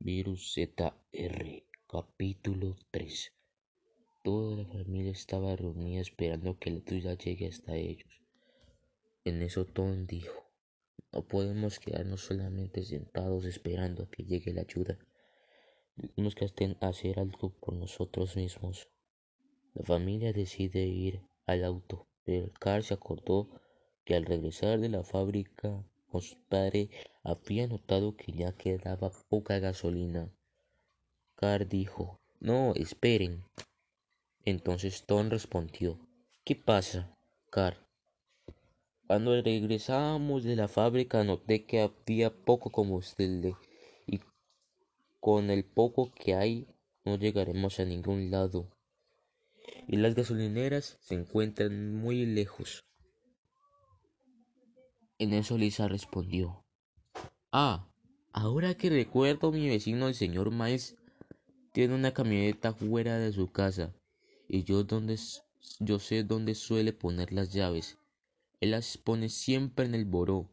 Virus ZR Capítulo 3 Toda la familia estaba reunida esperando que la ayuda llegue hasta ellos. En eso Tom dijo, no podemos quedarnos solamente sentados esperando a que llegue la ayuda. Tenemos que hacer algo por nosotros mismos. La familia decide ir al auto, pero el car se acordó que al regresar de la fábrica su padre había notado que ya quedaba poca gasolina. Car dijo, no, esperen. Entonces Tom respondió, ¿qué pasa, Car? Cuando regresábamos de la fábrica noté que había poco combustible y con el poco que hay no llegaremos a ningún lado. Y las gasolineras se encuentran muy lejos. En eso Lisa respondió, Ah, ahora que recuerdo mi vecino el señor Miles tiene una camioneta fuera de su casa y yo, donde, yo sé dónde suele poner las llaves. Él las pone siempre en el boró,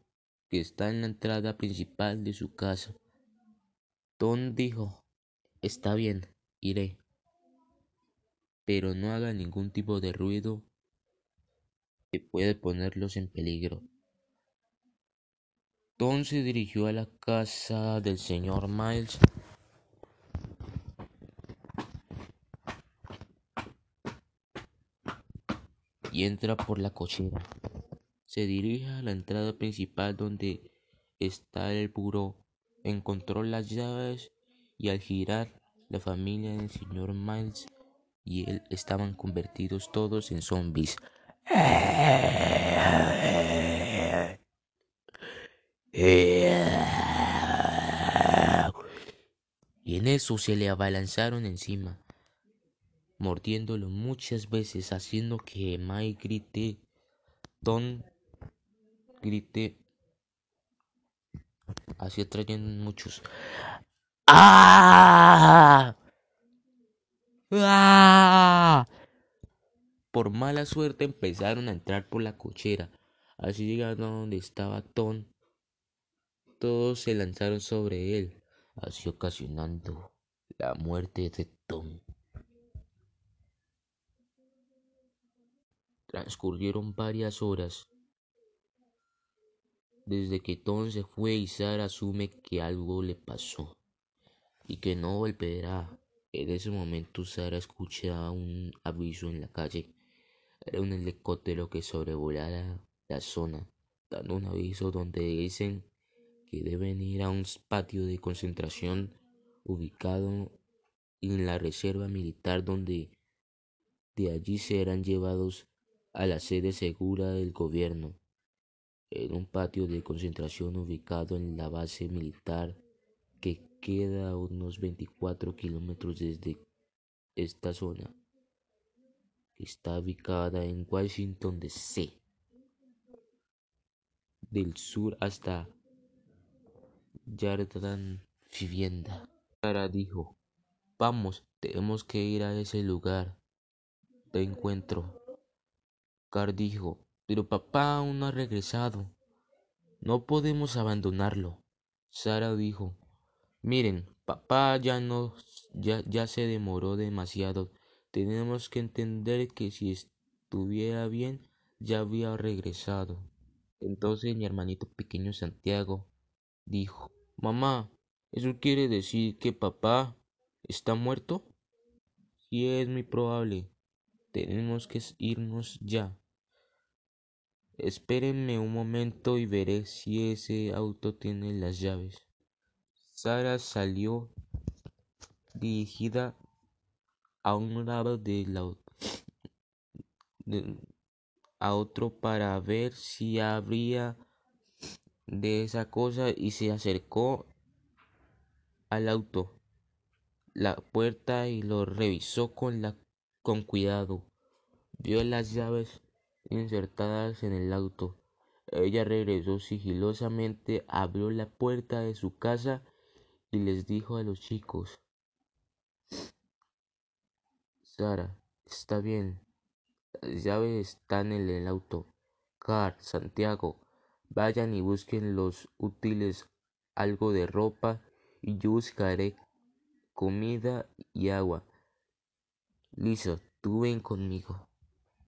que está en la entrada principal de su casa. Tom dijo, está bien, iré. Pero no haga ningún tipo de ruido que puede ponerlos en peligro. Tom se dirigió a la casa del señor Miles. Y entra por la cochera. Se dirige a la entrada principal donde está el buró. Encontró las llaves y al girar la familia del señor Miles y él estaban convertidos todos en zombies. Y en eso se le abalanzaron encima, mordiéndolo muchas veces, haciendo que Mike grite, Don grite, así atrayendo muchos. ¡Ah! ¡Ah! Por mala suerte empezaron a entrar por la cochera. Así llegaron a donde estaba Tom todos se lanzaron sobre él, así ocasionando la muerte de Tom. Transcurrieron varias horas desde que Tom se fue y Sara asume que algo le pasó y que no volverá. En ese momento Sara escucha un aviso en la calle. Era un helicóptero que sobrevolara la zona, dando un aviso donde dicen deben ir a un patio de concentración ubicado en la reserva militar donde de allí serán llevados a la sede segura del gobierno, en un patio de concentración ubicado en la base militar que queda a unos 24 kilómetros desde esta zona, que está ubicada en Washington DC, del sur hasta Yardan vivienda. Sara dijo, vamos, tenemos que ir a ese lugar de encuentro. Car dijo, pero papá aún no ha regresado. No podemos abandonarlo. Sara dijo, miren, papá ya no, ya, ya se demoró demasiado. Tenemos que entender que si estuviera bien, ya había regresado. Entonces mi hermanito pequeño Santiago dijo, Mamá, ¿eso quiere decir que papá está muerto? Sí, es muy probable. Tenemos que irnos ya. Espérenme un momento y veré si ese auto tiene las llaves. Sara salió dirigida a un lado de la a otro para ver si habría de esa cosa y se acercó al auto, la puerta y lo revisó con, la, con cuidado. Vio las llaves insertadas en el auto. Ella regresó sigilosamente, abrió la puerta de su casa y les dijo a los chicos, Sara, está bien, las llaves están en el auto. Car, Santiago, Vayan y busquen los útiles, algo de ropa y yo buscaré comida y agua. Listo, tú ven conmigo.